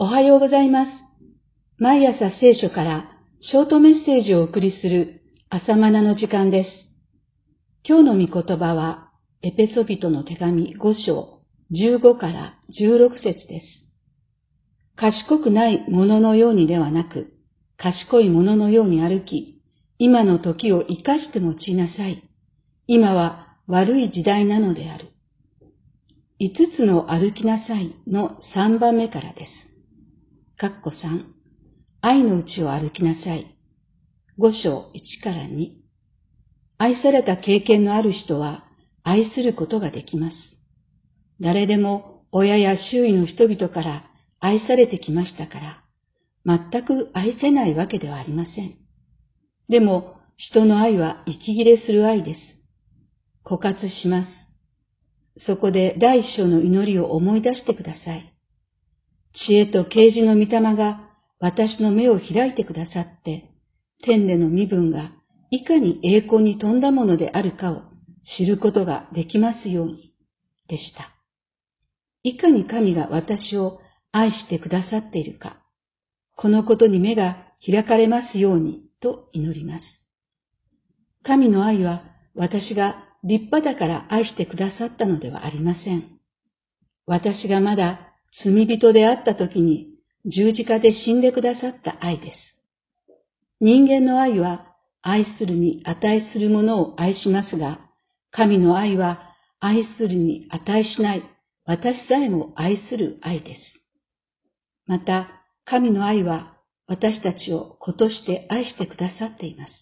おはようございます。毎朝聖書からショートメッセージをお送りする朝マナの時間です。今日の御言葉は、エペソビトの手紙5章15から16節です。賢くないもののようにではなく、賢いもののように歩き、今の時を生かして用いなさい。今は悪い時代なのである。五つの歩きなさいの三番目からです。かっこ3、愛のうちを歩きなさい。5章1から2。愛された経験のある人は愛することができます。誰でも親や周囲の人々から愛されてきましたから、全く愛せないわけではありません。でも、人の愛は息切れする愛です。枯渇します。そこで第一章の祈りを思い出してください。知恵と啓示の御霊が私の目を開いてくださって、天での身分がいかに栄光に富んだものであるかを知ることができますように、でした。いかに神が私を愛してくださっているか、このことに目が開かれますようにと祈ります。神の愛は私が立派だから愛してくださったのではありません。私がまだ罪人であった時に十字架で死んでくださった愛です。人間の愛は愛するに値するものを愛しますが、神の愛は愛するに値しない私さえも愛する愛です。また、神の愛は私たちを子として愛してくださっています。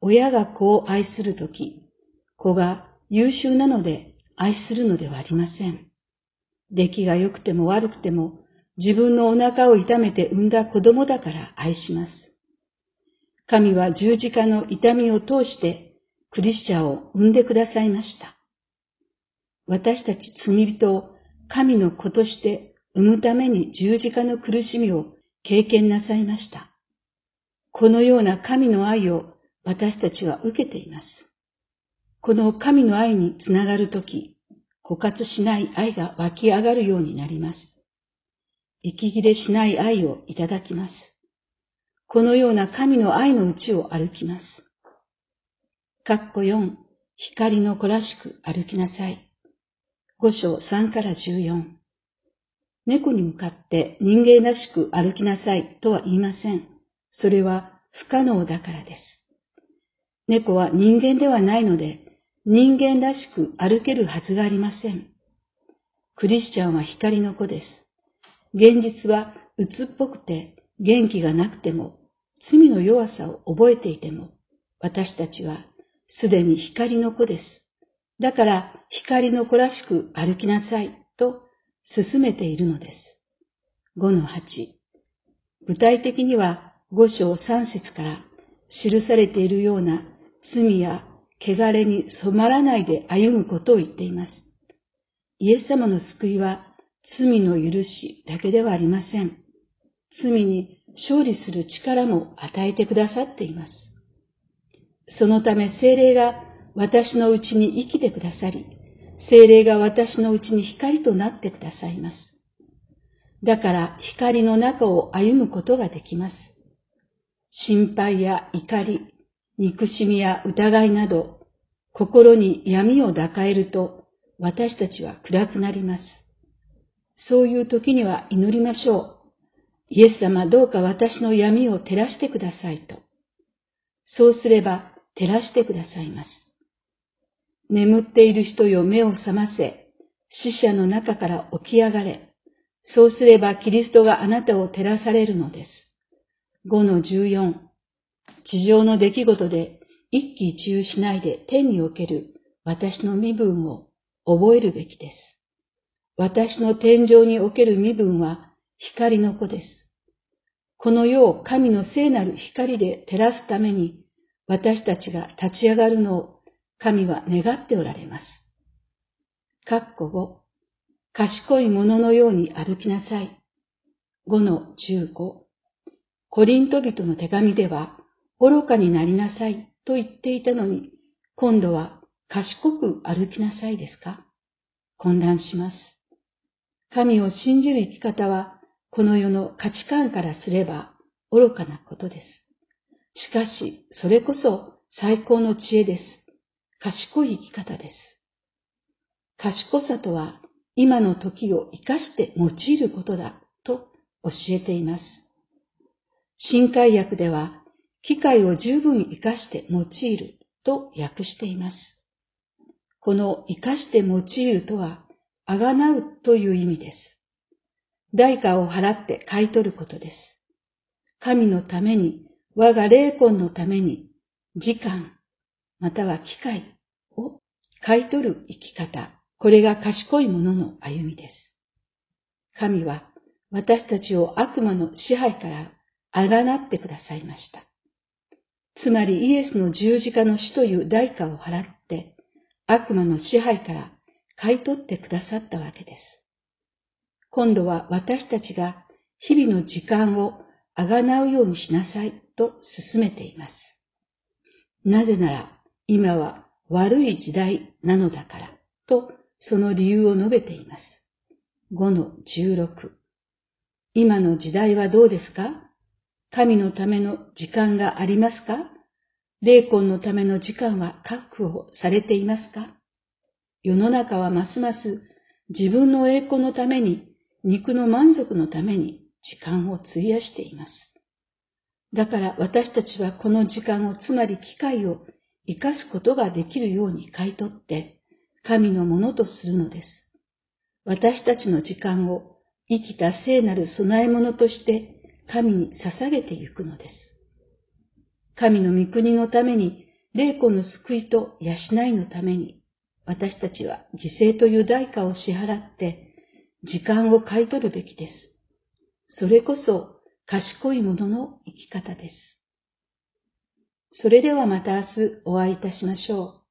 親が子を愛するとき、子が優秀なので愛するのではありません。出来が良くても悪くても自分のお腹を痛めて産んだ子供だから愛します。神は十字架の痛みを通してクリスチャンを産んでくださいました。私たち罪人を神の子として産むために十字架の苦しみを経験なさいました。このような神の愛を私たちは受けています。この神の愛につながるとき、枯渇しない愛が湧き上がるようになります。息切れしない愛をいただきます。このような神の愛のうちを歩きます。かっこ4、光の子らしく歩きなさい。5章3から14。猫に向かって人間らしく歩きなさいとは言いません。それは不可能だからです。猫は人間ではないので、人間らしく歩けるはずがありません。クリスチャンは光の子です。現実は鬱っぽくて元気がなくても、罪の弱さを覚えていても、私たちはすでに光の子です。だから光の子らしく歩きなさいと進めているのです。5の8。具体的には5章3節から記されているような罪や汚れに染まらないで歩むことを言っています。イエス様の救いは罪の許しだけではありません。罪に勝利する力も与えてくださっています。そのため精霊が私のうちに生きてくださり、精霊が私のうちに光となってくださいます。だから光の中を歩むことができます。心配や怒り、憎しみや疑いなど、心に闇を抱えると、私たちは暗くなります。そういう時には祈りましょう。イエス様どうか私の闇を照らしてくださいと。そうすれば照らしてくださいます。眠っている人よ目を覚ませ、死者の中から起き上がれ。そうすればキリストがあなたを照らされるのです。5の14地上の出来事で一喜一憂しないで天における私の身分を覚えるべきです。私の天井における身分は光の子です。この世を神の聖なる光で照らすために私たちが立ち上がるのを神は願っておられます。かっこ5、賢い者のように歩きなさい。5の15、コリント人の手紙では、愚かになりなさいと言っていたのに、今度は賢く歩きなさいですか？混乱します。神を信じる生き方はこの世の価値観からすれば愚かなことです。しかし、それこそ最高の知恵です。賢い生き方です。賢さとは、今の時を生かして用いることだと教えています。新海訳では、機会を十分活かして用いると訳しています。この活かして用いるとは、あがなうという意味です。代価を払って買い取ることです。神のために、我が霊魂のために、時間、または機会を買い取る生き方、これが賢い者の歩みです。神は私たちを悪魔の支配からあがなってくださいました。つまりイエスの十字架の死という代価を払って、悪魔の支配から買い取ってくださったわけです。今度は私たちが日々の時間をあがなうようにしなさいと進めています。なぜなら今は悪い時代なのだからとその理由を述べています。5の16今の時代はどうですか？神のための時間がありますか？霊魂のための時間は確保されていますか？世の中はますます自分の栄光のために、肉の満足のために時間を費やしています。だから私たちはこの時間を、つまり機会を生かすことができるように買い取って、神のものとするのです。私たちの時間を生きた聖なる供え物として神に捧げていくのです。神の御国のために、霊魂の救いと養いのために、私たちは犠牲という代価を支払って、時間を買い取るべきです。それこそ賢い者の生き方です。それではまた明日お会いいたしましょう。